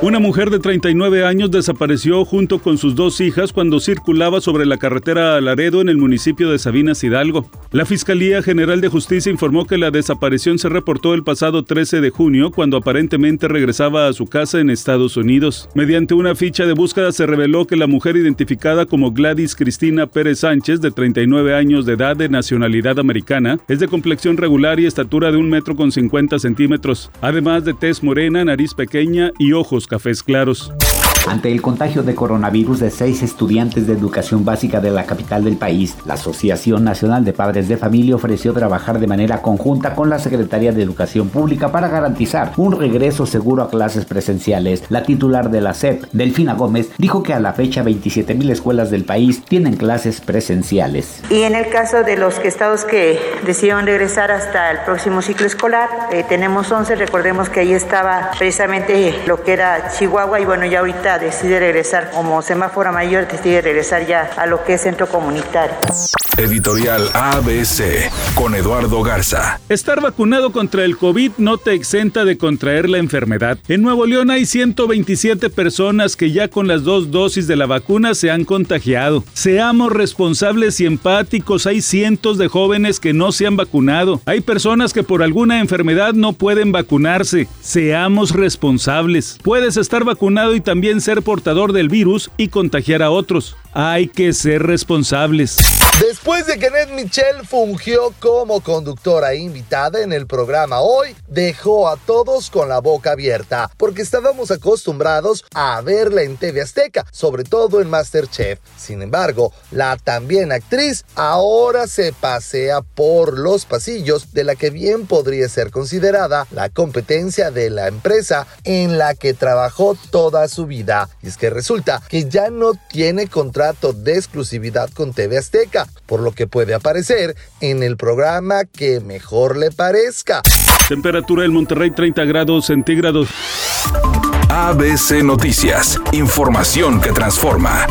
Una mujer de 39 años desapareció junto con sus dos hijas cuando circulaba sobre la carretera Laredo en el municipio de Sabinas Hidalgo. La Fiscalía General de Justicia informó que la desaparición se reportó el pasado 13 de junio cuando aparentemente regresaba a su casa en Estados Unidos. Mediante una ficha de búsqueda se reveló que la mujer identificada como Gladys Cristina Pérez Sánchez, de 39 años de edad de nacionalidad americana, es de complexión regular y estatura de un metro con 50 centímetros, además de tez morena, nariz pequeña y ojos cafés claros. Ante el contagio de coronavirus de seis estudiantes de educación básica de la capital del país, la Asociación Nacional de Padres de Familia ofreció trabajar de manera conjunta con la Secretaría de Educación Pública para garantizar un regreso seguro a clases presenciales. La titular de la SEP, Delfina Gómez, dijo que a la fecha 27 mil escuelas del país tienen clases presenciales. Y en el caso de los estados que decidieron regresar hasta el próximo ciclo escolar, eh, tenemos 11, recordemos que ahí estaba precisamente lo que era Chihuahua y bueno, ya ahorita decide regresar como semáforo mayor, decide regresar ya a lo que es centro comunitario. Editorial ABC con Eduardo Garza. Estar vacunado contra el COVID no te exenta de contraer la enfermedad. En Nuevo León hay 127 personas que ya con las dos dosis de la vacuna se han contagiado. Seamos responsables y empáticos. Hay cientos de jóvenes que no se han vacunado. Hay personas que por alguna enfermedad no pueden vacunarse. Seamos responsables. Puedes estar vacunado y también ser portador del virus y contagiar a otros. Hay que ser responsables. Después de que Ned Michel fungió como conductora e invitada en el programa hoy, dejó a todos con la boca abierta, porque estábamos acostumbrados a verla en TV Azteca, sobre todo en Masterchef. Sin embargo, la también actriz ahora se pasea por los pasillos de la que bien podría ser considerada la competencia de la empresa en la que trabajó toda su vida. Y es que resulta que ya no tiene contrato de exclusividad con TV Azteca por lo que puede aparecer en el programa que mejor le parezca. Temperatura en Monterrey 30 grados centígrados. ABC Noticias, información que transforma.